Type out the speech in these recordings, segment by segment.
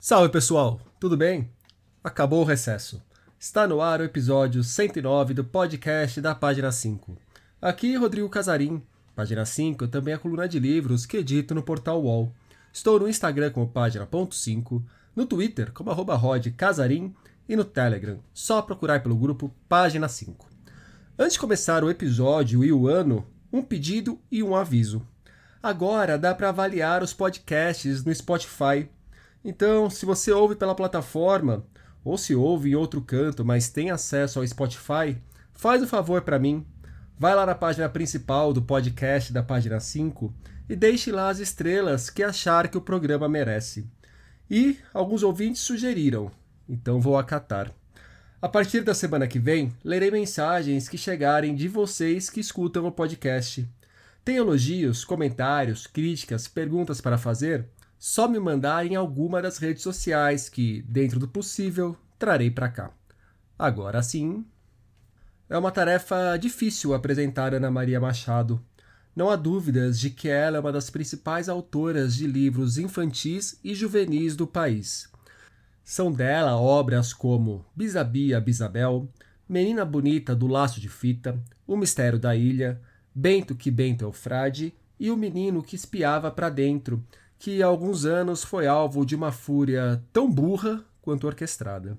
Salve pessoal, tudo bem? Acabou o recesso. Está no ar o episódio 109 do podcast da Página 5. Aqui Rodrigo Casarim. Página 5 também é a coluna de livros que edito no portal UOL. Estou no Instagram como página.5, no Twitter como arroba Casarim e no Telegram, só procurar pelo grupo Página 5. Antes de começar o episódio e o ano, um pedido e um aviso. Agora dá para avaliar os podcasts no Spotify. Então, se você ouve pela plataforma, ou se ouve em outro canto, mas tem acesso ao Spotify, faz o um favor para mim. Vai lá na página principal do podcast da página 5 e deixe lá as estrelas que achar que o programa merece. E alguns ouvintes sugeriram, então vou acatar. A partir da semana que vem, lerei mensagens que chegarem de vocês que escutam o podcast. Tem elogios, comentários, críticas, perguntas para fazer? Só me mandar em alguma das redes sociais que, dentro do possível, trarei para cá. Agora sim. É uma tarefa difícil apresentar Ana Maria Machado. Não há dúvidas de que ela é uma das principais autoras de livros infantis e juvenis do país. São dela obras como Bisabia Bisabel, Menina Bonita do Laço de Fita, O Mistério da Ilha, Bento que Bento é o Frade e O Menino que Espiava para Dentro, que há alguns anos foi alvo de uma fúria tão burra quanto orquestrada.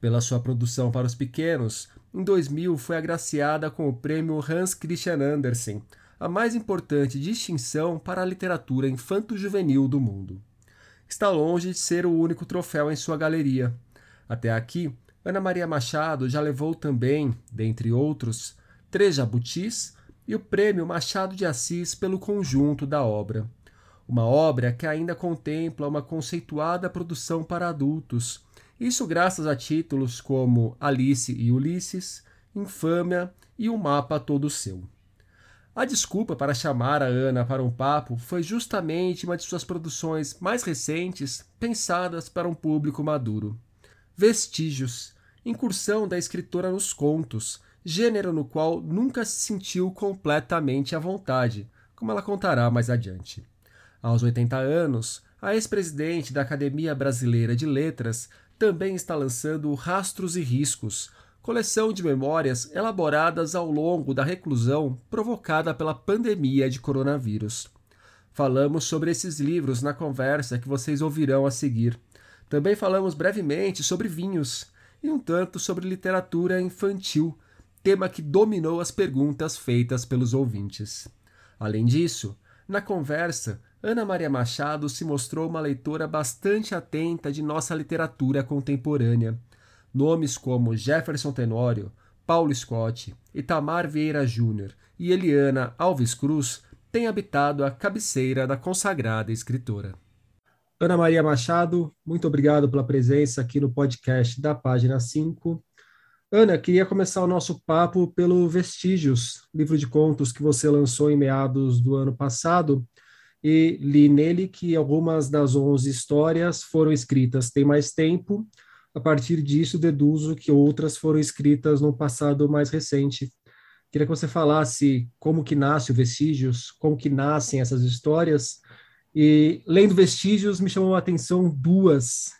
Pela sua produção para os pequenos, em 2000 foi agraciada com o prêmio Hans Christian Andersen, a mais importante distinção para a literatura infanto-juvenil do mundo está longe de ser o único troféu em sua galeria. Até aqui, Ana Maria Machado já levou também, dentre outros, três jabutis e o prêmio Machado de Assis pelo conjunto da obra. Uma obra que ainda contempla uma conceituada produção para adultos, isso graças a títulos como Alice e Ulisses, Infâmia e O Mapa Todo Seu. A desculpa para chamar a Ana para um papo foi justamente uma de suas produções mais recentes, pensadas para um público maduro. Vestígios incursão da escritora nos contos, gênero no qual nunca se sentiu completamente à vontade, como ela contará mais adiante. Aos 80 anos, a ex-presidente da Academia Brasileira de Letras também está lançando Rastros e Riscos, coleção de memórias elaboradas ao longo da reclusão provocada pela pandemia de coronavírus. Falamos sobre esses livros na conversa que vocês ouvirão a seguir. Também falamos brevemente sobre vinhos e um tanto sobre literatura infantil, tema que dominou as perguntas feitas pelos ouvintes. Além disso, na conversa, Ana Maria Machado se mostrou uma leitora bastante atenta de nossa literatura contemporânea Nomes como Jefferson Tenório, Paulo Scott, Itamar Vieira Júnior e Eliana Alves Cruz têm habitado a cabeceira da consagrada escritora. Ana Maria Machado, muito obrigado pela presença aqui no podcast da página 5. Ana, queria começar o nosso papo pelo Vestígios, livro de contos que você lançou em meados do ano passado, e li nele que algumas das 11 histórias foram escritas tem mais tempo, a partir disso, deduzo que outras foram escritas no passado mais recente. Queria que você falasse como que nasce o Vestígios, como que nascem essas histórias. E, lendo Vestígios, me chamou a atenção duas,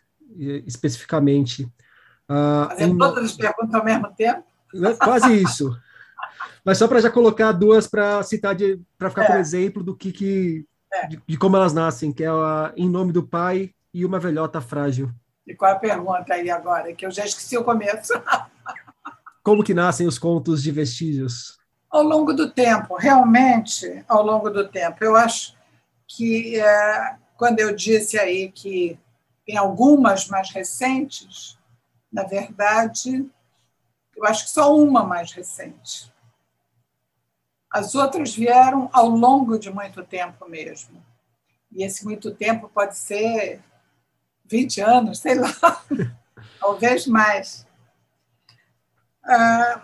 especificamente. Ah, Fazendo um... todas as perguntas ao mesmo tempo? Né, quase isso. Mas só para já colocar duas para citar, para ficar é. por exemplo do que, que é. de, de, como elas nascem, que é a Em Nome do Pai e Uma Velhota Frágil. E qual é a pergunta aí agora? Que eu já esqueci o começo. Como que nascem os contos de vestígios? Ao longo do tempo, realmente, ao longo do tempo. Eu acho que é, quando eu disse aí que tem algumas mais recentes, na verdade, eu acho que só uma mais recente. As outras vieram ao longo de muito tempo mesmo. E esse muito tempo pode ser 20 anos, sei lá, talvez mais. Ah,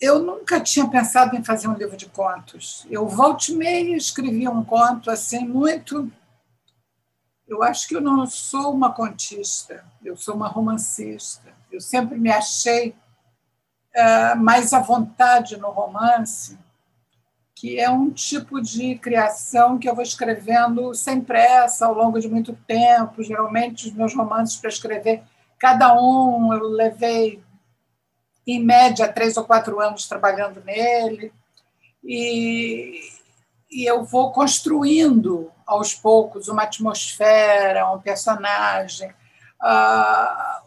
eu nunca tinha pensado em fazer um livro de contos. Eu volte e escrevia um conto assim muito. Eu acho que eu não sou uma contista, eu sou uma romancista. Eu sempre me achei uh, mais à vontade no romance que é um tipo de criação que eu vou escrevendo sem pressa, ao longo de muito tempo. Geralmente, os meus romances para escrever, cada um eu levei, em média, três ou quatro anos trabalhando nele. E, e eu vou construindo aos poucos uma atmosfera, um personagem, uh,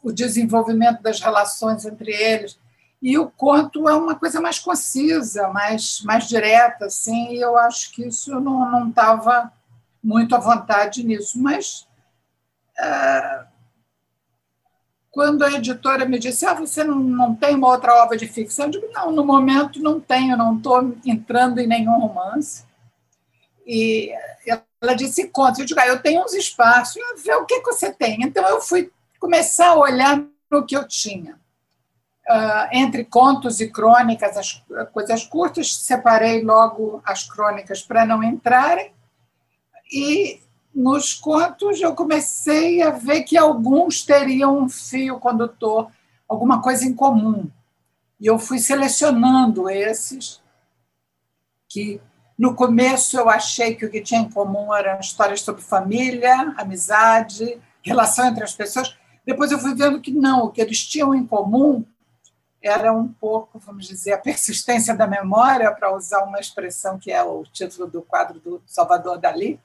o desenvolvimento das relações entre eles. E o conto é uma coisa mais concisa, mais, mais direta, assim, e eu acho que isso não estava muito à vontade nisso. Mas uh, quando a editora me disse, ah, você não, não tem uma outra obra de ficção, eu digo, não, no momento não tenho, não estou entrando em nenhum romance. E ela disse conta. Eu digo, ah, eu tenho uns espaços, eu ver o que, que você tem. Então eu fui começar a olhar no que eu tinha. Uh, entre contos e crônicas, as coisas curtas, separei logo as crônicas para não entrarem. E nos contos eu comecei a ver que alguns teriam um fio condutor, alguma coisa em comum. E eu fui selecionando esses que no começo, eu achei que o que tinha em comum eram histórias sobre família, amizade, relação entre as pessoas. Depois eu fui vendo que não, o que eles tinham em comum era um pouco, vamos dizer, a persistência da memória, para usar uma expressão que é o título do quadro do Salvador Dali,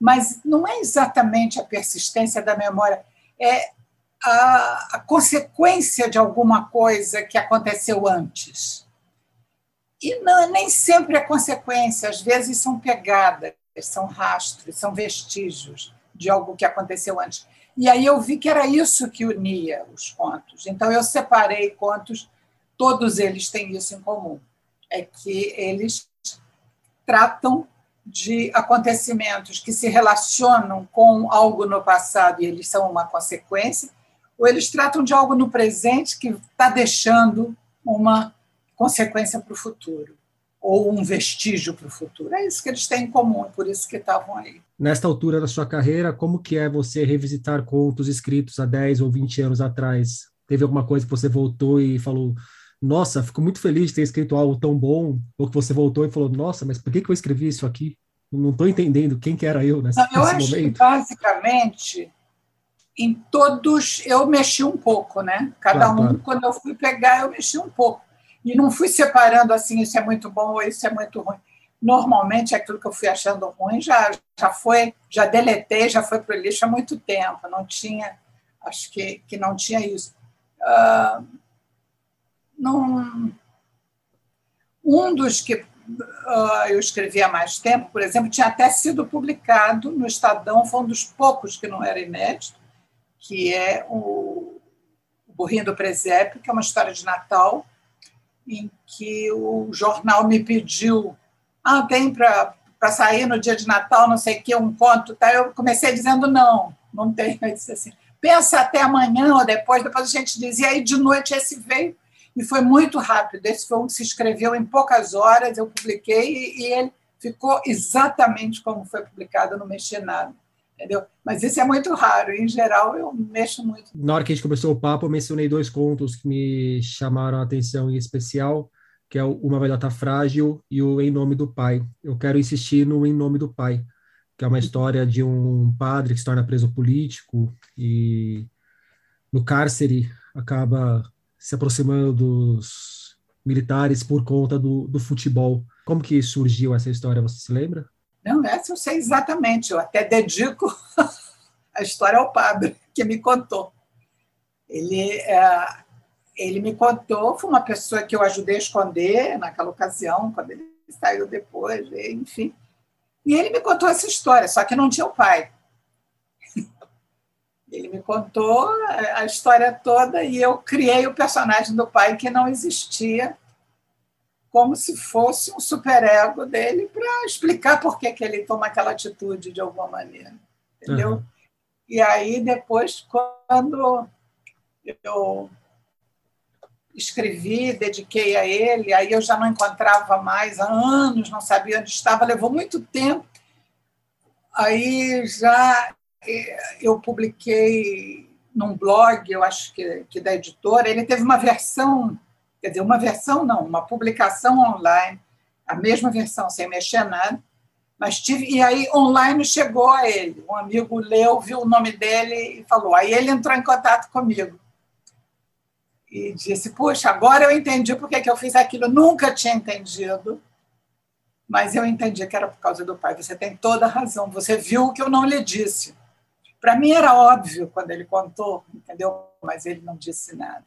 mas não é exatamente a persistência da memória, é a, a consequência de alguma coisa que aconteceu antes. E não, nem sempre é consequência, às vezes são pegadas, são rastros, são vestígios de algo que aconteceu antes. E aí eu vi que era isso que unia os contos. Então eu separei contos, todos eles têm isso em comum, é que eles tratam de acontecimentos que se relacionam com algo no passado e eles são uma consequência, ou eles tratam de algo no presente que está deixando uma consequência para o futuro ou um vestígio para o futuro. É isso que eles têm em comum, é por isso que estavam aí. Nesta altura da sua carreira, como que é você revisitar contos escritos há 10 ou 20 anos atrás? Teve alguma coisa que você voltou e falou, nossa, fico muito feliz de ter escrito algo tão bom, ou que você voltou e falou, nossa, mas por que, que eu escrevi isso aqui? Não estou entendendo quem que era eu nesse, Não, eu acho momento. Que, basicamente, em todos eu mexi um pouco, né? Cada claro, um, claro. quando eu fui pegar, eu mexi um pouco. E não fui separando assim, isso é muito bom ou isso é muito ruim. Normalmente, aquilo que eu fui achando ruim já, já foi, já deletei, já foi para o lixo há muito tempo. Não tinha, acho que, que não tinha isso. Uh, não, um dos que uh, eu escrevi há mais tempo, por exemplo, tinha até sido publicado no Estadão, foi um dos poucos que não era inédito, que é o, o Burrinho do Presépio, que é uma história de Natal, em que o jornal me pediu, ah, tem para sair no dia de Natal, não sei o que, um conto, tá? eu comecei dizendo não, não tem, eu disse assim, pensa até amanhã ou depois, depois a gente dizia, aí de noite esse veio, e foi muito rápido, esse foi um que se escreveu em poucas horas, eu publiquei, e ele ficou exatamente como foi publicado, não mexi nada entendeu? Mas isso é muito raro. Em geral, eu mexo muito. Na hora que a gente começou o papo, eu mencionei dois contos que me chamaram a atenção em especial, que é o Uma Velhota Frágil e o Em Nome do Pai. Eu quero insistir no Em Nome do Pai, que é uma história de um padre que se torna preso político e no cárcere acaba se aproximando dos militares por conta do, do futebol. Como que surgiu essa história, você se lembra? Não, essa eu sei exatamente. Eu até dedico a história ao padre que me contou. Ele, é, ele me contou, foi uma pessoa que eu ajudei a esconder naquela ocasião, quando ele saiu depois, enfim. E ele me contou essa história, só que não tinha o pai. Ele me contou a história toda e eu criei o personagem do pai que não existia como se fosse um superego dele para explicar por que, que ele toma aquela atitude de alguma maneira. Entendeu? Uhum. E aí, depois, quando eu escrevi, dediquei a ele, aí eu já não encontrava mais há anos, não sabia onde estava, levou muito tempo. Aí já eu publiquei num blog, eu acho que, que da editora, ele teve uma versão quer dizer, uma versão não, uma publicação online a mesma versão, sem mexer nada. Mas tive, e aí online chegou a ele. Um amigo leu, viu o nome dele e falou. Aí ele entrou em contato comigo e disse: Puxa, agora eu entendi por que eu fiz aquilo. Eu nunca tinha entendido, mas eu entendi que era por causa do pai. Você tem toda a razão. Você viu o que eu não lhe disse. Para mim era óbvio quando ele contou, entendeu? Mas ele não disse nada.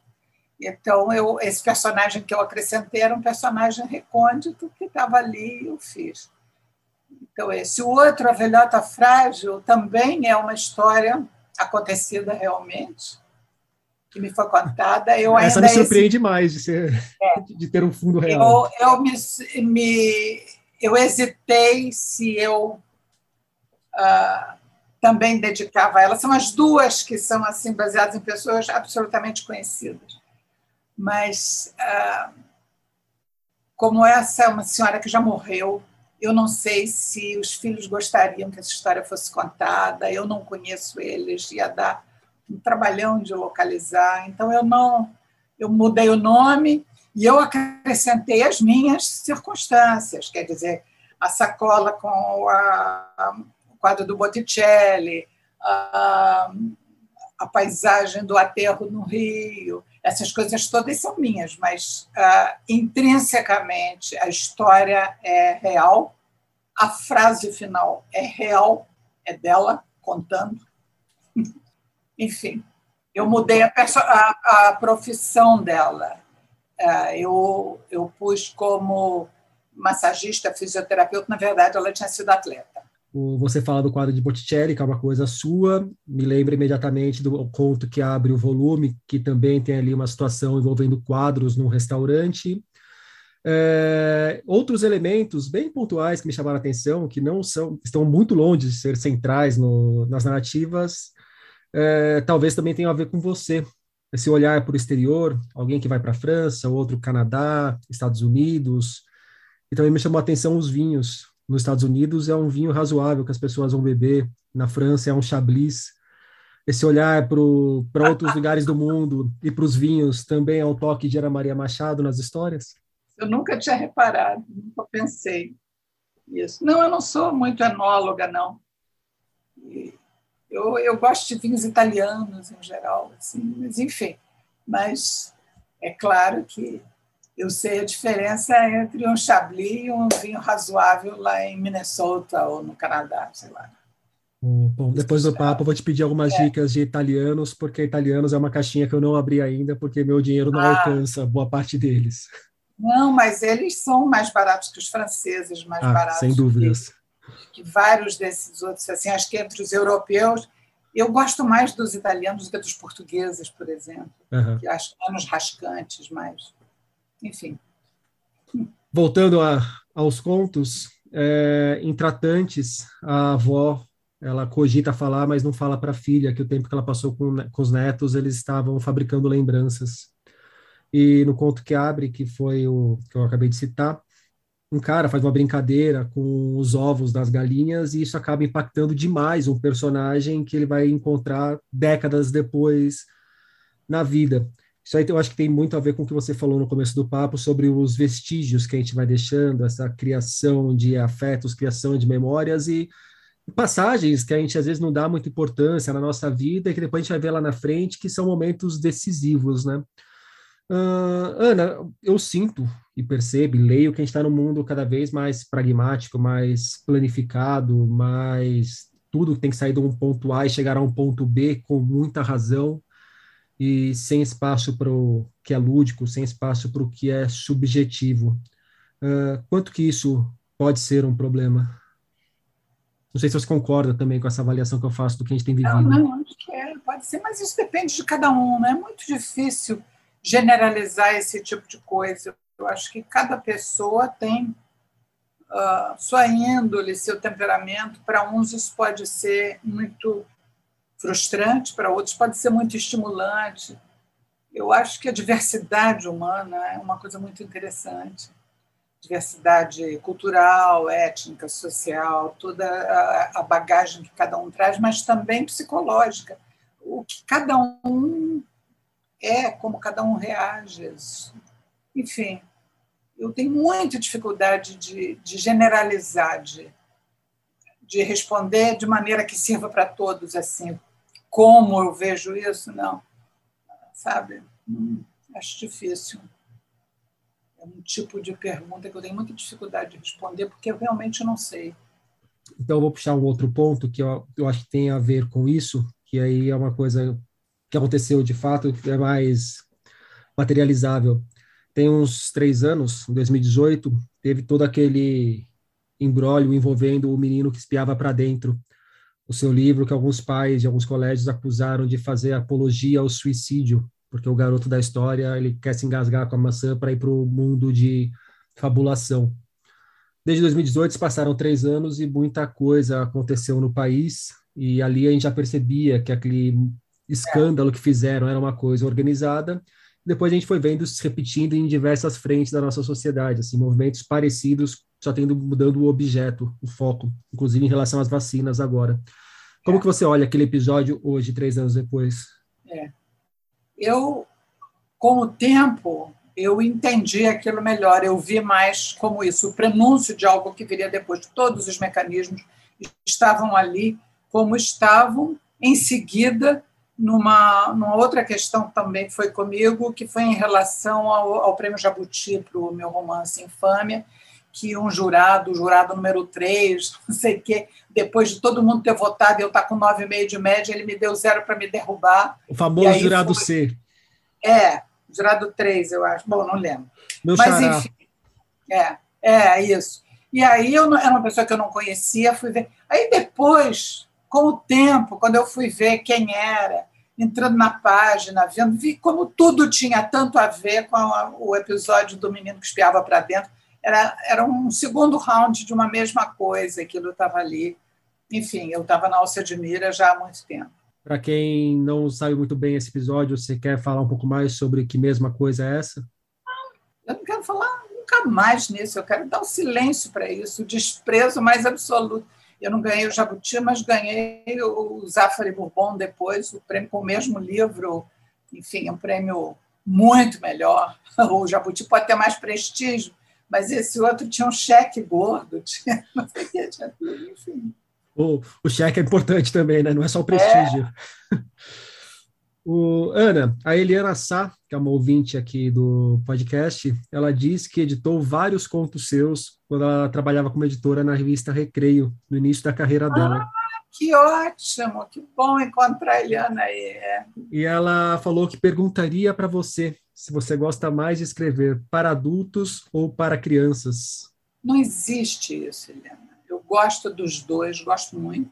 Então, eu, esse personagem que eu acrescentei era um personagem recôndito que estava ali e eu fiz. Então, esse. O outro, A Velhota Frágil, também é uma história acontecida realmente, que me foi contada. Eu Essa me surpreende mais de, ser, é. de ter um fundo real. Eu, eu, me, me, eu hesitei se eu uh, também dedicava a ela. São as duas que são assim baseadas em pessoas absolutamente conhecidas. Mas, uh, como essa é uma senhora que já morreu, eu não sei se os filhos gostariam que essa história fosse contada, eu não conheço eles, ia dar um trabalhão de localizar. Então, eu não. Eu mudei o nome e eu acrescentei as minhas circunstâncias, quer dizer, a sacola com a, quadro do Botticelli, a, a paisagem do aterro no Rio, essas coisas todas são minhas, mas uh, intrinsecamente a história é real, a frase final é real, é dela contando. Enfim, eu mudei a, a, a profissão dela. Uh, eu, eu pus como massagista, fisioterapeuta, na verdade, ela tinha sido atleta. Você fala do quadro de Botticelli, que é uma coisa sua, me lembra imediatamente do conto que abre o volume, que também tem ali uma situação envolvendo quadros num restaurante. É, outros elementos bem pontuais que me chamaram a atenção, que não são, estão muito longe de ser centrais no, nas narrativas, é, talvez também tenham a ver com você. Esse olhar para o exterior, alguém que vai para a França, outro Canadá, Estados Unidos. E também me chamou a atenção os vinhos, nos Estados Unidos é um vinho razoável que as pessoas vão beber, na França é um chablis. Esse olhar para outros lugares do mundo e para os vinhos também é um toque de Ana Maria Machado nas histórias? Eu nunca tinha reparado, nunca pensei isso. Não, eu não sou muito enóloga, não. Eu, eu gosto de vinhos italianos em geral, assim, mas enfim. Mas é claro que eu sei a diferença entre um Chablis e um vinho razoável lá em Minnesota ou no Canadá, sei lá. Bom, depois do papo, eu vou te pedir algumas é. dicas de italianos, porque italianos é uma caixinha que eu não abri ainda, porque meu dinheiro não ah. alcança boa parte deles. Não, mas eles são mais baratos que os franceses, mais ah, baratos. Sem dúvidas. Que, que, vários desses outros, assim, acho que entre os europeus, eu gosto mais dos italianos do que dos portugueses, por exemplo, uhum. que acho menos rascantes, mais enfim. Voltando a, aos contos, é, em Tratantes, a avó ela cogita falar, mas não fala para a filha que o tempo que ela passou com, com os netos, eles estavam fabricando lembranças. E no conto que abre, que foi o que eu acabei de citar, um cara faz uma brincadeira com os ovos das galinhas e isso acaba impactando demais um personagem que ele vai encontrar décadas depois na vida. Isso aí eu acho que tem muito a ver com o que você falou no começo do papo sobre os vestígios que a gente vai deixando, essa criação de afetos, criação de memórias e passagens que a gente às vezes não dá muita importância na nossa vida e que depois a gente vai ver lá na frente que são momentos decisivos, né? Uh, Ana, eu sinto e percebo, e leio que a gente está num mundo cada vez mais pragmático, mais planificado, mais tudo tem que sair de um ponto A e chegar a um ponto B com muita razão e sem espaço para o que é lúdico, sem espaço para o que é subjetivo. Uh, quanto que isso pode ser um problema? Não sei se você concorda também com essa avaliação que eu faço do que a gente tem vivido. Não, não, acho que é, pode ser, mas isso depende de cada um, né? É muito difícil generalizar esse tipo de coisa. Eu acho que cada pessoa tem uh, sua índole, seu temperamento. Para uns isso pode ser muito frustrante, para outros pode ser muito estimulante. Eu acho que a diversidade humana é uma coisa muito interessante. Diversidade cultural, étnica, social, toda a bagagem que cada um traz, mas também psicológica. O que cada um é, como cada um reage. Enfim, eu tenho muita dificuldade de, de generalizar, de, de responder de maneira que sirva para todos, assim, como eu vejo isso, não. Sabe? Hum, acho difícil. É um tipo de pergunta que eu tenho muita dificuldade de responder, porque eu realmente não sei. Então, eu vou puxar um outro ponto que eu, eu acho que tem a ver com isso, que aí é uma coisa que aconteceu de fato, é mais materializável. Tem uns três anos, em 2018, teve todo aquele embrólio envolvendo o menino que espiava para dentro. O seu livro, que alguns pais de alguns colégios acusaram de fazer apologia ao suicídio, porque o garoto da história ele quer se engasgar com a maçã para ir para o mundo de fabulação. Desde 2018 se passaram três anos e muita coisa aconteceu no país e ali a gente já percebia que aquele escândalo que fizeram era uma coisa organizada depois a gente foi vendo se repetindo em diversas frentes da nossa sociedade, assim, movimentos parecidos, só tendo mudando o objeto, o foco, inclusive em relação às vacinas agora. Como é. que você olha aquele episódio hoje, três anos depois? É. Eu, com o tempo, eu entendi aquilo melhor, eu vi mais como isso, o prenúncio de algo que viria depois. Todos os mecanismos estavam ali como estavam, em seguida numa, numa outra questão também que foi comigo, que foi em relação ao, ao prêmio Jabuti para o meu romance Infâmia, que um jurado, o jurado número 3, não sei o quê, depois de todo mundo ter votado e eu estar tá com 9,5 de média, ele me deu zero para me derrubar. O famoso jurado foi... C. É, jurado 3, eu acho. Bom, não lembro. Meu Mas, xará. enfim, é, é isso. E aí eu era uma pessoa que eu não conhecia, fui ver. Aí depois, com o tempo, quando eu fui ver quem era, entrando na página, vendo, vi como tudo tinha tanto a ver com a, o episódio do menino que espiava para dentro. Era, era um segundo round de uma mesma coisa, aquilo estava ali. Enfim, eu estava na Alça de Mira já há muito tempo. Para quem não sabe muito bem esse episódio, você quer falar um pouco mais sobre que mesma coisa é essa? Eu não quero falar nunca mais nisso, eu quero dar um silêncio para isso, o desprezo mais absoluto eu não ganhei o Jabuti, mas ganhei o Zafari Bourbon depois, o prêmio com o mesmo livro. Enfim, é um prêmio muito melhor. O Jabuti pode ter mais prestígio, mas esse outro tinha um cheque gordo, tinha, não sei o que, tinha tudo, enfim. O, o cheque é importante também, né? não é só o prestígio. É. O, Ana, a Eliana Sá, que é uma ouvinte aqui do podcast, ela diz que editou vários contos seus quando ela trabalhava como editora na revista Recreio, no início da carreira dela. Ah, que ótimo, que bom encontrar a Eliana aí. É. E ela falou que perguntaria para você se você gosta mais de escrever para adultos ou para crianças. Não existe isso, Eliana. Eu gosto dos dois, gosto muito.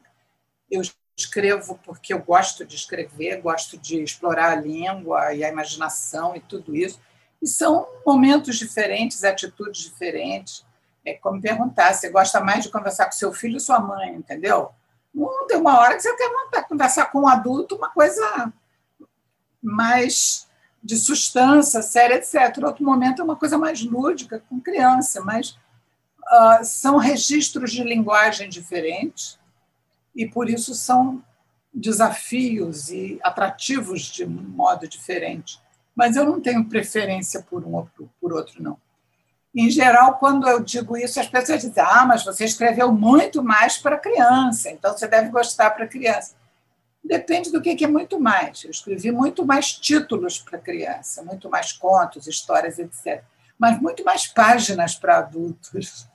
Eu escrevo porque eu gosto de escrever, gosto de explorar a língua e a imaginação e tudo isso. E são momentos diferentes, atitudes diferentes. É como perguntar, você gosta mais de conversar com seu filho ou sua mãe, entendeu? Não tem uma hora que você quer conversar com um adulto, uma coisa mais de substância, séria, etc. Outro momento é uma coisa mais lúdica, com criança, mas uh, são registros de linguagem diferentes e por isso são desafios e atrativos de modo diferente. Mas eu não tenho preferência por um ou por outro, não. Em geral, quando eu digo isso, as pessoas dizem: Ah, mas você escreveu muito mais para criança, então você deve gostar para criança. Depende do que é muito mais. Eu escrevi muito mais títulos para criança, muito mais contos, histórias, etc. Mas muito mais páginas para adultos.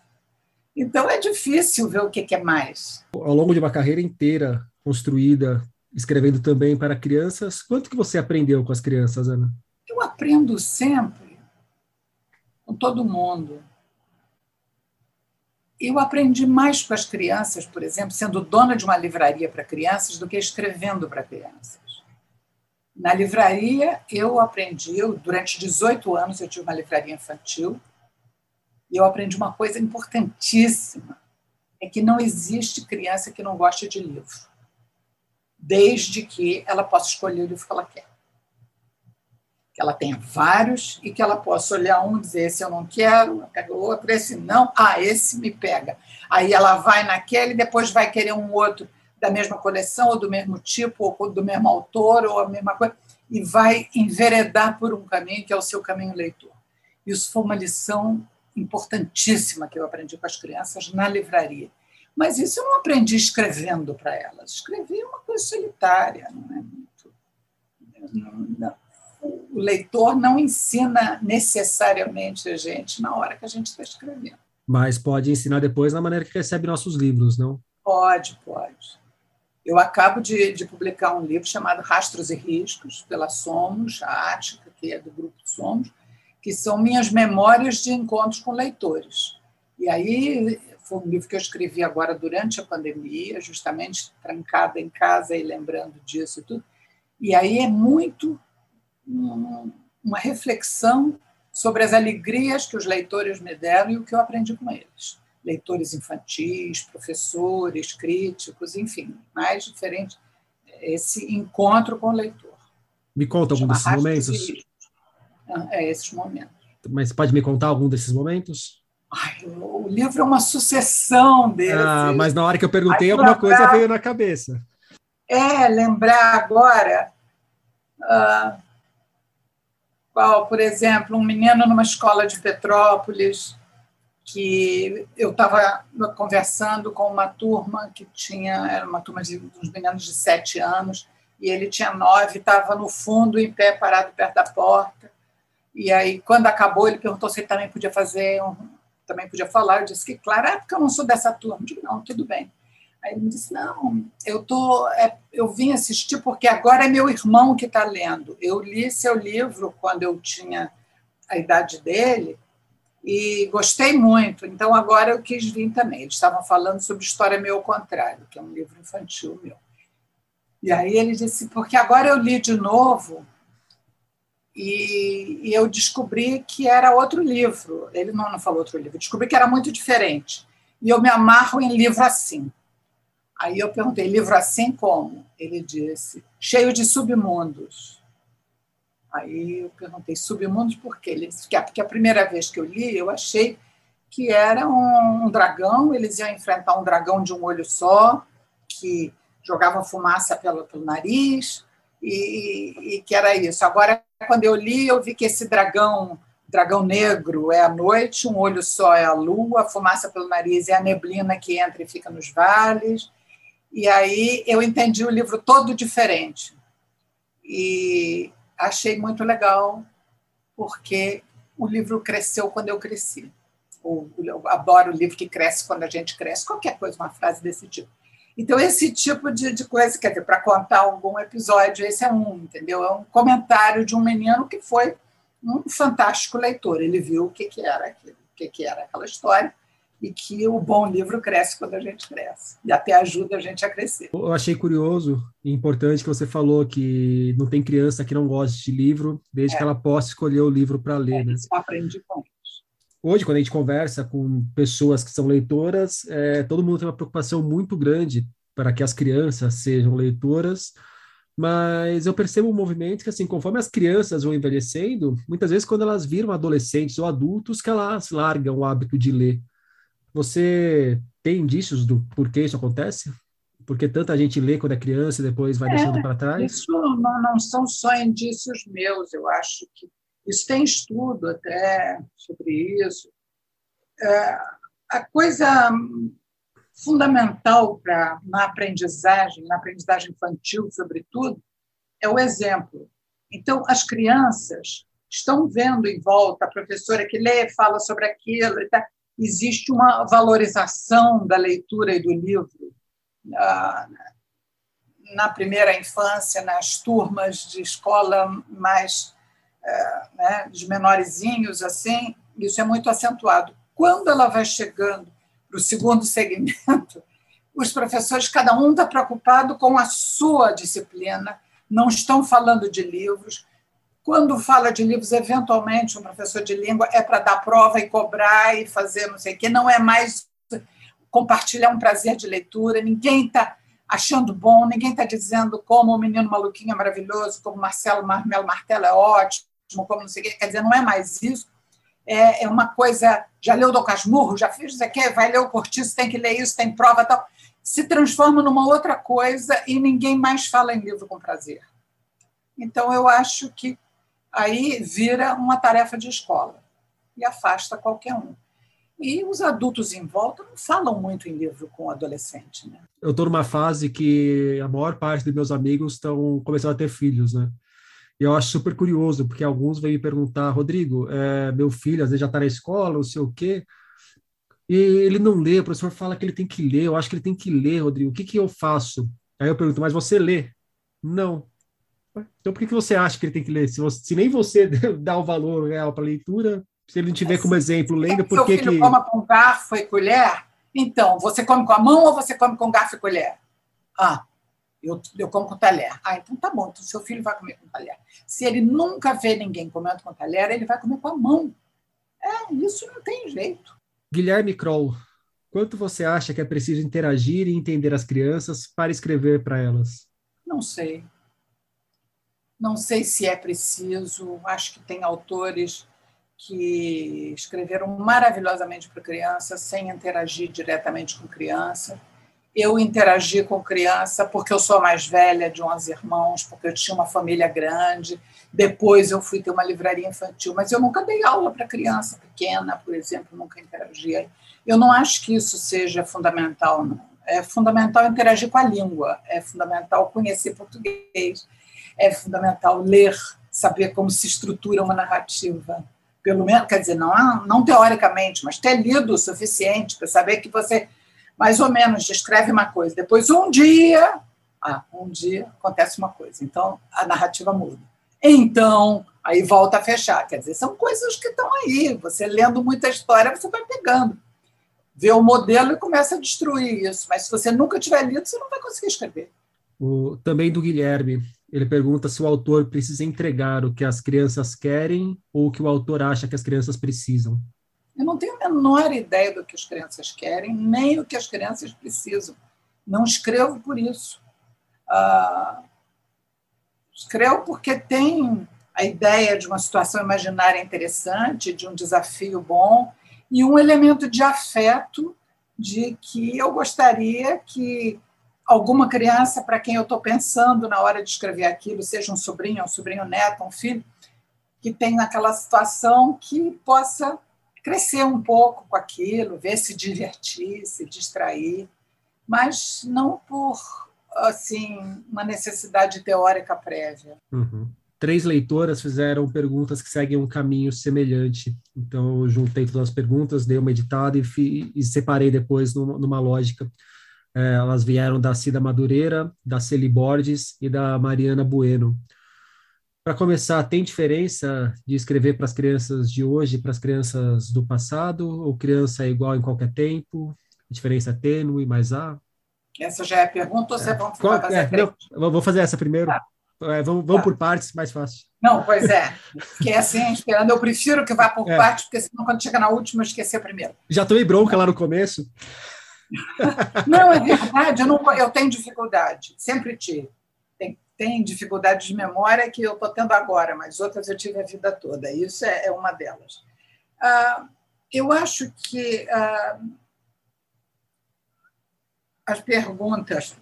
Então é difícil ver o que é mais. Ao longo de uma carreira inteira construída, escrevendo também para crianças, quanto que você aprendeu com as crianças, Ana? Eu aprendo sempre, com todo mundo. Eu aprendi mais com as crianças, por exemplo, sendo dona de uma livraria para crianças, do que escrevendo para crianças. Na livraria, eu aprendi, eu, durante 18 anos, eu tive uma livraria infantil, e eu aprendi uma coisa importantíssima: é que não existe criança que não goste de livro, desde que ela possa escolher o livro que ela quer. Que ela tenha vários e que ela possa olhar um dizer: esse eu não quero, eu outro, esse não, ah, esse me pega. Aí ela vai naquele e depois vai querer um outro da mesma coleção, ou do mesmo tipo, ou do mesmo autor, ou a mesma coisa, e vai enveredar por um caminho que é o seu caminho leitor. Isso foi uma lição importantíssima que eu aprendi com as crianças na livraria. Mas isso eu não aprendi escrevendo para elas. Escrever é uma coisa solitária, não é muito. Não, o leitor não ensina necessariamente a gente na hora que a gente está escrevendo. Mas pode ensinar depois na maneira que recebe nossos livros, não? Pode, pode. Eu acabo de, de, publicar um livro chamado Rastros e Riscos, pela Somos, a Ática, que é do grupo Somos, que são minhas memórias de encontros com leitores. E aí foi um livro que eu escrevi agora durante a pandemia, justamente trancada em casa e lembrando disso e tudo. E aí é muito uma reflexão sobre as alegrias que os leitores me deram e o que eu aprendi com eles leitores infantis, professores, críticos, enfim, mais diferente esse encontro com o leitor. Me conta algum desses momentos? É, esses momentos. Mas pode me contar algum desses momentos? Ai, o livro é uma sucessão desses. Ah, mas na hora que eu perguntei, alguma lembrar... coisa veio na cabeça. É, lembrar agora. Uh, qual, por exemplo, um menino numa escola de Petrópolis que eu estava conversando com uma turma que tinha, era uma turma de uns meninos de sete anos, e ele tinha nove, estava no fundo, em pé, parado perto da porta. E aí, quando acabou, ele perguntou se ele também podia fazer, um, também podia falar. Eu disse que, claro, é porque eu não sou dessa turma. Eu disse, não, tudo bem. Aí ele me disse, não, eu, tô, é, eu vim assistir porque agora é meu irmão que está lendo. Eu li seu livro quando eu tinha a idade dele, e gostei muito. Então, agora eu quis vir também. Eles estavam falando sobre História Meu ao Contrário, que é um livro infantil meu. E aí ele disse, porque agora eu li de novo e, e eu descobri que era outro livro. Ele não, não falou outro livro, descobri que era muito diferente. E eu me amarro em livro assim. Aí eu perguntei, livro assim como? Ele disse, cheio de submundos. Aí eu perguntei, submundos por quê? Ele disse é porque a primeira vez que eu li, eu achei que era um, dragão, eles iam enfrentar um dragão de um olho só, que jogava fumaça pelo, pelo nariz, e, e, que era isso. Agora, quando eu li, eu vi que esse dragão, dragão negro, é a noite, um olho só é a lua, a fumaça pelo nariz é a neblina que entra e fica nos vales. E aí eu entendi o livro todo diferente. E, achei muito legal, porque o livro cresceu quando eu cresci. Eu adoro o livro que cresce quando a gente cresce, qualquer coisa, uma frase desse tipo. Então, esse tipo de, de coisa, quer dizer, para contar algum episódio, esse é um, entendeu? É um comentário de um menino que foi um fantástico leitor. Ele viu o que, que era aquilo, o que, que era aquela história, e que o bom livro cresce quando a gente cresce e até ajuda a gente a crescer. Eu achei curioso e importante que você falou que não tem criança que não goste de livro, desde é. que ela possa escolher o livro para ler. É, né? Isso eu aprendi com isso. Hoje, quando a gente conversa com pessoas que são leitoras, é, todo mundo tem uma preocupação muito grande para que as crianças sejam leitoras, mas eu percebo um movimento que, assim, conforme as crianças vão envelhecendo, muitas vezes quando elas viram adolescentes ou adultos, que elas largam o hábito de ler. Você tem indícios do porquê isso acontece? Porque tanta gente lê quando é criança e depois vai é, deixando para trás? Isso não, não são só indícios meus, eu acho que isso tem estudo até sobre isso. É, a coisa fundamental para na aprendizagem, na aprendizagem infantil, sobretudo, é o exemplo. Então, as crianças estão vendo em volta a professora que lê, fala sobre aquilo, e tá, existe uma valorização da leitura e do livro na primeira infância, nas turmas de escola mais é, né, de menorzinhos assim, isso é muito acentuado. Quando ela vai chegando para o segundo segmento, os professores, cada um está preocupado com a sua disciplina, não estão falando de livros, quando fala de livros, eventualmente, um professor de língua é para dar prova e cobrar e fazer não sei o quê, não é mais compartilhar um prazer de leitura, ninguém está achando bom, ninguém está dizendo como o Menino Maluquinho é maravilhoso, como Marcelo Marmelo Martelo é ótimo, como não sei o quê, quer dizer, não é mais isso, é, é uma coisa, já leu Dom Casmurro, já fez isso aqui, vai ler o Cortiço, tem que ler isso, tem prova tal, se transforma numa outra coisa e ninguém mais fala em livro com prazer. Então, eu acho que aí vira uma tarefa de escola e afasta qualquer um. E os adultos em volta não falam muito em livro com adolescente. Né? Eu estou numa fase que a maior parte dos meus amigos estão começando a ter filhos, né? E eu acho super curioso, porque alguns vêm me perguntar, Rodrigo, é, meu filho às vezes já está na escola, não sei o quê, e ele não lê, o professor fala que ele tem que ler, eu acho que ele tem que ler, Rodrigo, o que, que eu faço? Aí eu pergunto, mas você lê? Não. Então por que, que você acha que ele tem que ler? Se, você, se nem você dá o valor real para a leitura, se ele não tiver como exemplo lendo, por que que... filho coma com garfo e colher? Então, você come com a mão ou você come com garfo e colher? Ah, eu, eu como com talher. Ah, então tá bom, então seu filho vai comer com talher. Se ele nunca vê ninguém comendo com talher, ele vai comer com a mão. É, isso não tem jeito. Guilherme Kroll, quanto você acha que é preciso interagir e entender as crianças para escrever para elas? Não sei. Não sei se é preciso. Acho que tem autores que escreveram maravilhosamente para criança, sem interagir diretamente com criança. Eu interagi com criança porque eu sou mais velha de 11 irmãos, porque eu tinha uma família grande. Depois eu fui ter uma livraria infantil, mas eu nunca dei aula para criança pequena, por exemplo, nunca interagia. Eu não acho que isso seja fundamental, não. É fundamental interagir com a língua, é fundamental conhecer português, é fundamental ler, saber como se estrutura uma narrativa pelo menos, quer dizer, não, não teoricamente, mas ter lido o suficiente para saber que você mais ou menos descreve uma coisa. Depois, um dia, ah, um dia acontece uma coisa. Então, a narrativa muda. Então, aí volta a fechar. Quer dizer, são coisas que estão aí. Você lendo muita história, você vai pegando. Vê o modelo e começa a destruir isso. Mas se você nunca tiver lido, você não vai conseguir escrever. O, também do Guilherme. Ele pergunta se o autor precisa entregar o que as crianças querem ou o que o autor acha que as crianças precisam. Eu não tenho a menor ideia do que as crianças querem, nem o que as crianças precisam. Não escrevo por isso. Uh, escrevo porque tem a ideia de uma situação imaginária interessante, de um desafio bom e um elemento de afeto de que eu gostaria que alguma criança para quem eu estou pensando na hora de escrever aquilo, seja um sobrinho, um sobrinho neto, um filho, que tem naquela situação que possa crescer um pouco com aquilo, ver se divertir, se distrair, mas não por assim uma necessidade teórica prévia. Uhum. Três leitoras fizeram perguntas que seguem um caminho semelhante. Então, eu juntei todas as perguntas, dei uma editada e, e separei depois numa, numa lógica é, elas vieram da Cida Madureira, da Celi Borges e da Mariana Bueno. Para começar, tem diferença de escrever para as crianças de hoje para as crianças do passado? Ou criança é igual em qualquer tempo? Diferença tênue, mas há? Essa já é a pergunta ou você é. vamos Qual, fazer é, não, Vou fazer essa primeiro. Tá. É, vamos vamos tá. por partes, mais fácil. Não, pois é. Porque é assim, esperando. Eu prefiro que vá por é. partes, porque senão quando chega na última eu esqueci a primeira. Já tomei bronca lá no começo. Não, é verdade, eu, não, eu tenho dificuldade, sempre tive. Tem, dificuldade de memória que eu estou tendo agora, mas outras eu tive a vida toda. Isso é, é uma delas. Ah, eu acho que ah, as perguntas.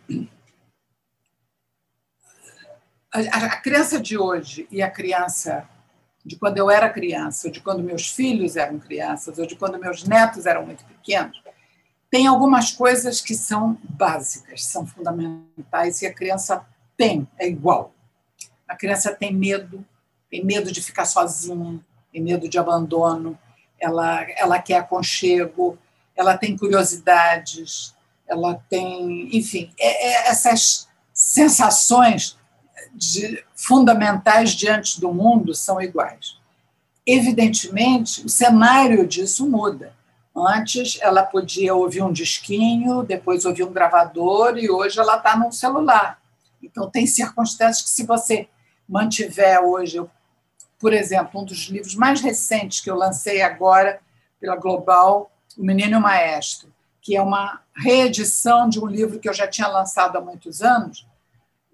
A, criança de hoje e a criança de quando eu era criança, de quando meus filhos eram crianças, ou de quando meus netos eram muito pequenos, tem algumas coisas que são básicas, são fundamentais, e a criança tem, é igual. A criança tem medo, tem medo de ficar sozinha, tem medo de abandono, ela, ela quer aconchego, ela tem curiosidades, ela tem, enfim, é, é essas sensações de, fundamentais diante do mundo são iguais. Evidentemente, o cenário disso muda. Antes ela podia ouvir um disquinho, depois ouvir um gravador e hoje ela está num celular. Então tem circunstâncias que se você mantiver hoje, eu, por exemplo, um dos livros mais recentes que eu lancei agora pela Global, O Menino e o Maestro, que é uma reedição de um livro que eu já tinha lançado há muitos anos,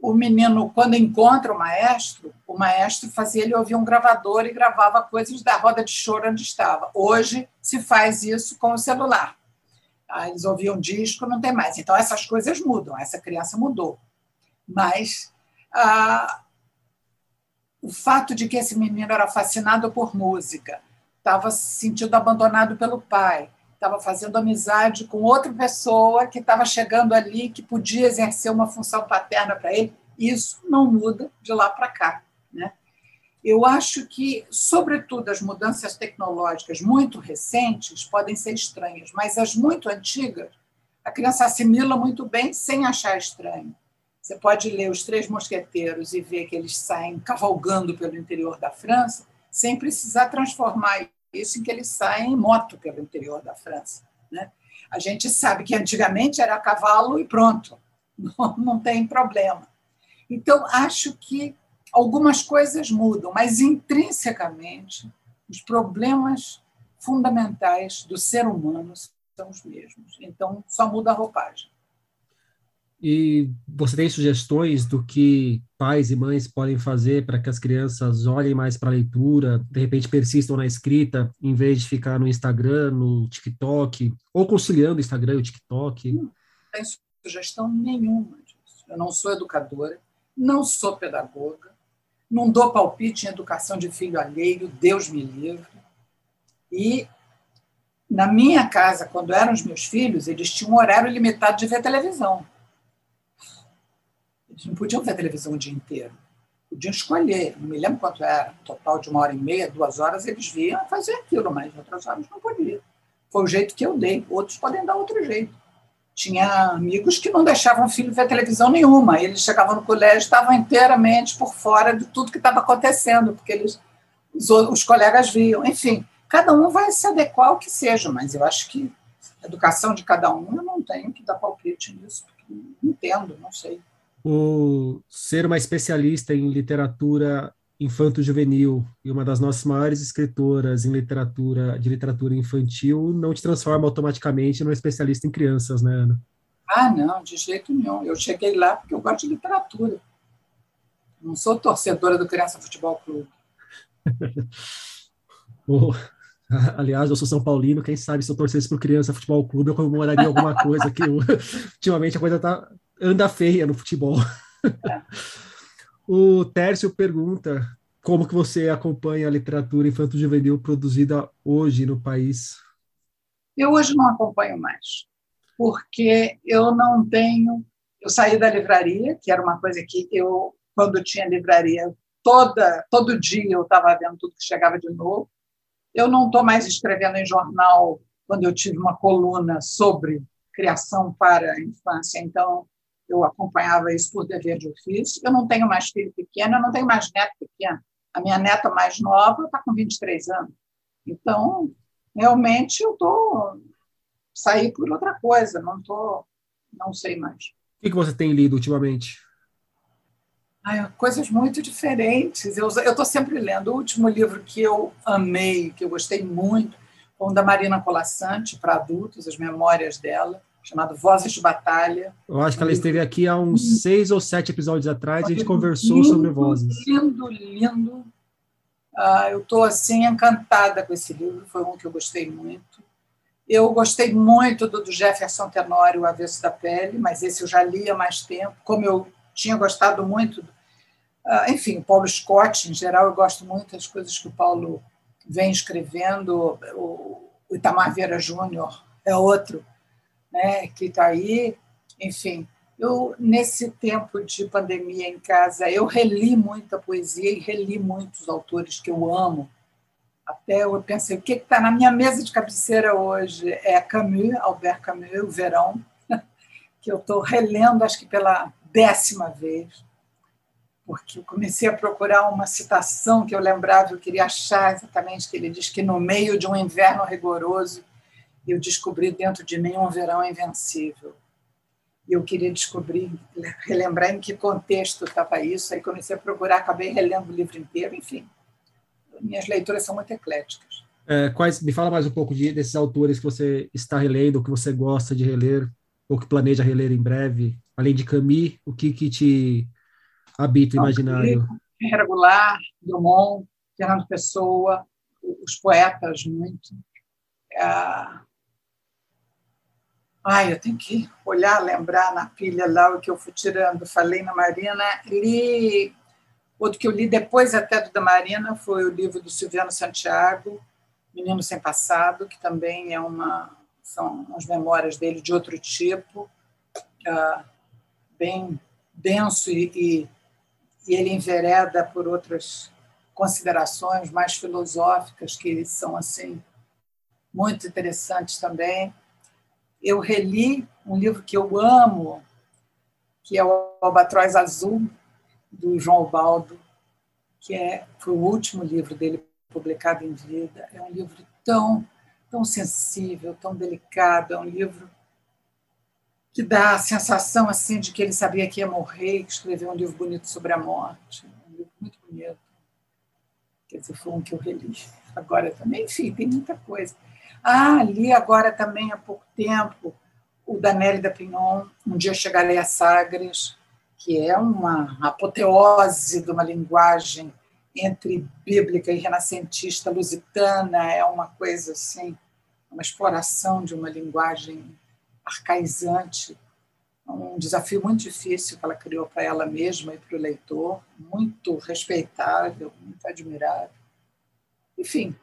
o menino, quando encontra o maestro, o maestro fazia ele ouvir um gravador e gravava coisas da roda de choro onde estava. Hoje se faz isso com o celular. Ah, eles ouviam disco, não tem mais. Então, essas coisas mudam, essa criança mudou. Mas ah, o fato de que esse menino era fascinado por música, estava se sentindo abandonado pelo pai, estava fazendo amizade com outra pessoa que estava chegando ali, que podia exercer uma função paterna para ele. Isso não muda de lá para cá. Né? Eu acho que, sobretudo, as mudanças tecnológicas muito recentes podem ser estranhas, mas as muito antigas, a criança assimila muito bem sem achar estranho. Você pode ler Os Três Mosqueteiros e ver que eles saem cavalgando pelo interior da França, sem precisar transformar isso em que eles saem em moto pelo interior da França. Né? A gente sabe que antigamente era cavalo e pronto, não, não tem problema. Então, acho que algumas coisas mudam, mas intrinsecamente os problemas fundamentais do ser humano são os mesmos. Então, só muda a roupagem. E você tem sugestões do que pais e mães podem fazer para que as crianças olhem mais para a leitura, de repente persistam na escrita, em vez de ficar no Instagram, no TikTok, ou conciliando o Instagram e o TikTok? Não tem sugestão nenhuma disso. Eu não sou educadora, não sou pedagoga, não dou palpite em educação de filho alheio, Deus me livre. E na minha casa, quando eram os meus filhos, eles tinham um horário limitado de ver televisão. Eles não podiam ver televisão o dia inteiro. Podiam escolher, não me lembro quanto era, total de uma hora e meia, duas horas, eles viam fazer aquilo, mas outras horas não podiam. Foi o jeito que eu dei. Outros podem dar outro jeito. Tinha amigos que não deixavam o filho ver televisão nenhuma. Eles chegavam no colégio estavam inteiramente por fora de tudo que estava acontecendo, porque eles, os, os colegas viam. Enfim, cada um vai se adequar ao que seja, mas eu acho que a educação de cada um, eu não tenho que dar palpite nisso, porque não entendo, não sei o ser uma especialista em literatura infanto-juvenil e uma das nossas maiores escritoras em literatura de literatura infantil não te transforma automaticamente numa especialista em crianças, né, Ana? Ah, não, de jeito nenhum. Eu cheguei lá porque eu gosto de literatura. Não sou torcedora do Criança Futebol Clube. oh, aliás, eu sou São Paulino, quem sabe se eu torcesse para o Criança Futebol Clube eu comemoraria alguma coisa que eu, ultimamente a coisa está anda feia no futebol. É. o Tércio pergunta como que você acompanha a literatura infanto-juvenil produzida hoje no país? Eu hoje não acompanho mais, porque eu não tenho... Eu saí da livraria, que era uma coisa que eu, quando tinha livraria, toda, todo dia eu estava vendo tudo que chegava de novo. Eu não estou mais escrevendo em jornal quando eu tive uma coluna sobre criação para a infância, então eu acompanhava isso por dever de ofício. Eu não tenho mais filho pequeno, eu não tenho mais neto pequeno. A minha neta mais nova está com 23 anos. Então, realmente, eu estou saí por outra coisa, não tô, não sei mais. O que, que você tem lido ultimamente? Ai, coisas muito diferentes. Eu estou sempre lendo. O último livro que eu amei, que eu gostei muito, foi o da Marina Colassante, para adultos, as memórias dela chamado Vozes de Batalha. Eu acho que ela esteve aqui há uns seis ou sete episódios atrás e a gente conversou lindo, sobre vozes. Lindo, lindo. Uh, eu estou assim encantada com esse livro, foi um que eu gostei muito. Eu gostei muito do, do Jefferson Tenório, O Avesso da Pele, mas esse eu já li há mais tempo, como eu tinha gostado muito. Uh, enfim, o Paulo Scott, em geral, eu gosto muito das coisas que o Paulo vem escrevendo. O, o Itamar Vieira Júnior é outro né, que está aí. Enfim, eu, nesse tempo de pandemia em casa, eu reli muita poesia e reli muitos autores que eu amo. Até eu pensei, o que está na minha mesa de cabeceira hoje é Camus, Albert Camus, O Verão, que eu estou relendo, acho que pela décima vez, porque eu comecei a procurar uma citação que eu lembrava, eu queria achar exatamente, que ele diz que no meio de um inverno rigoroso, eu descobri dentro de mim um verão invencível. E eu queria descobrir, relembrar em que contexto estava isso. Aí comecei a procurar, acabei relendo o livro inteiro. Enfim, minhas leituras são muito ecléticas. É, quais, me fala mais um pouco de, desses autores que você está relendo, que você gosta de reler, ou que planeja reler em breve. Além de Camus, o que, que te habita o imaginário? Regular, Drummond, Fernando Pessoa, os poetas muito. É, Ai, eu tenho que olhar, lembrar na pilha lá o que eu fui tirando. Falei na Marina, li. Outro que eu li depois até do da Marina foi o livro do Silviano Santiago, Menino Sem Passado, que também é uma, são as memórias dele de outro tipo, uh, bem denso e, e, e ele envereda por outras considerações mais filosóficas que são assim muito interessantes também. Eu reli um livro que eu amo, que é o Albatroz Azul, do João Baldo, que é, foi o último livro dele publicado em vida. É um livro tão, tão sensível, tão delicado, é um livro que dá a sensação assim de que ele sabia que ia morrer, que escreveu um livro bonito sobre a morte, um livro muito bonito. Quer dizer, foi um que eu reli agora também. Enfim, tem muita coisa. Ah, li agora também há pouco tempo o da Nélida Pinon, Um Dia Chegarei a Sagres, que é uma apoteose de uma linguagem entre bíblica e renascentista lusitana, é uma coisa assim, uma exploração de uma linguagem arcaizante, um desafio muito difícil que ela criou para ela mesma e para o leitor, muito respeitável, muito admirável. Enfim.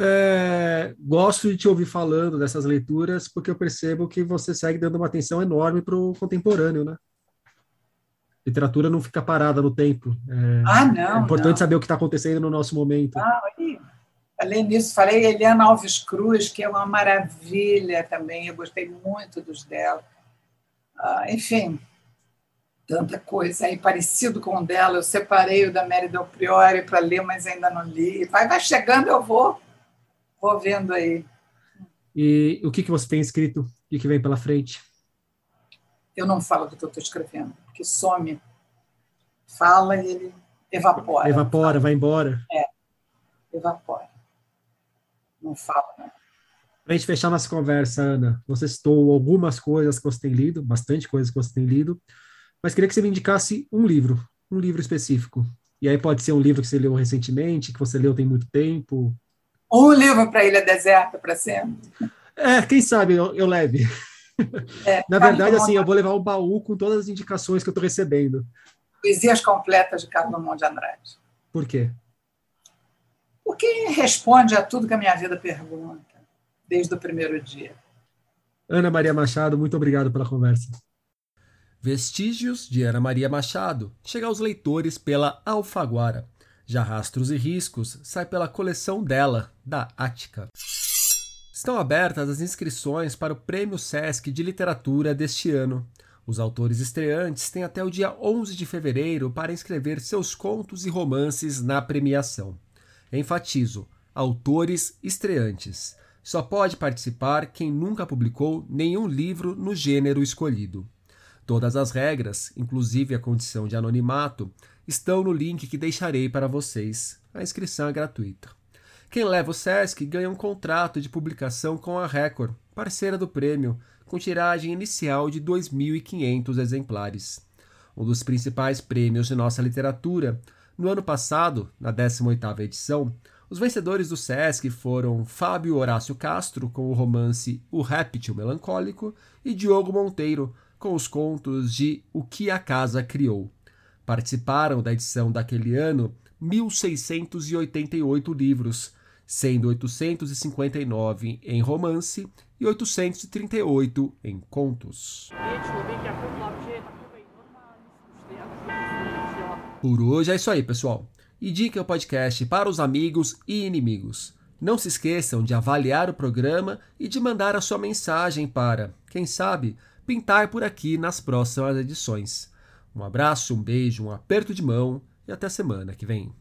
É, gosto de te ouvir falando dessas leituras porque eu percebo que você segue dando uma atenção enorme para o contemporâneo, né? literatura não fica parada no tempo. É, ah, não. É importante não. saber o que está acontecendo no nosso momento. Ah, falei nisso, falei Eliana Alves Cruz, que é uma maravilha também, eu gostei muito dos dela. Ah, enfim, tanta coisa aí parecido com o dela. Eu separei o da Mary Del Priori para ler, mas ainda não li. Vai, vai chegando, eu vou, vou vendo aí. E o que, que você tem escrito? O que, que vem pela frente? eu não falo do que eu estou escrevendo, porque some, fala e ele evapora. Evapora, vai embora. É, evapora. Não fala, né? Para a gente fechar nossa conversa, Ana, você citou algumas coisas que você tem lido, bastante coisas que você tem lido, mas queria que você me indicasse um livro, um livro específico. E aí pode ser um livro que você leu recentemente, que você leu tem muito tempo. Um livro para Ilha Deserta, para sempre. É, quem sabe eu, eu leve. É, Na verdade, assim, eu vou levar o baú com todas as indicações que eu estou recebendo. Poesias completas de Carlos Drummond de Andrade. Por quê? Porque responde a tudo que a minha vida pergunta, desde o primeiro dia. Ana Maria Machado, muito obrigado pela conversa. Vestígios de Ana Maria Machado chega aos leitores pela Alfaguara. Já Rastros e Riscos sai pela coleção dela, da Ática. Estão abertas as inscrições para o Prêmio Sesc de Literatura deste ano. Os autores estreantes têm até o dia 11 de fevereiro para inscrever seus contos e romances na premiação. Enfatizo: autores estreantes. Só pode participar quem nunca publicou nenhum livro no gênero escolhido. Todas as regras, inclusive a condição de anonimato, estão no link que deixarei para vocês. A inscrição é gratuita. Quem leva o Sesc ganha um contrato de publicação com a Record, parceira do prêmio, com tiragem inicial de 2.500 exemplares. Um dos principais prêmios de nossa literatura. No ano passado, na 18ª edição, os vencedores do Sesc foram Fábio Horácio Castro, com o romance O Réptil Melancólico, e Diogo Monteiro, com os contos de O que a Casa Criou. Participaram da edição daquele ano 1.688 livros, sendo 859 em romance e 838 em contos. Por hoje é isso aí, pessoal. Indique o podcast para os amigos e inimigos. Não se esqueçam de avaliar o programa e de mandar a sua mensagem para, quem sabe, pintar por aqui nas próximas edições. Um abraço, um beijo, um aperto de mão e até semana que vem.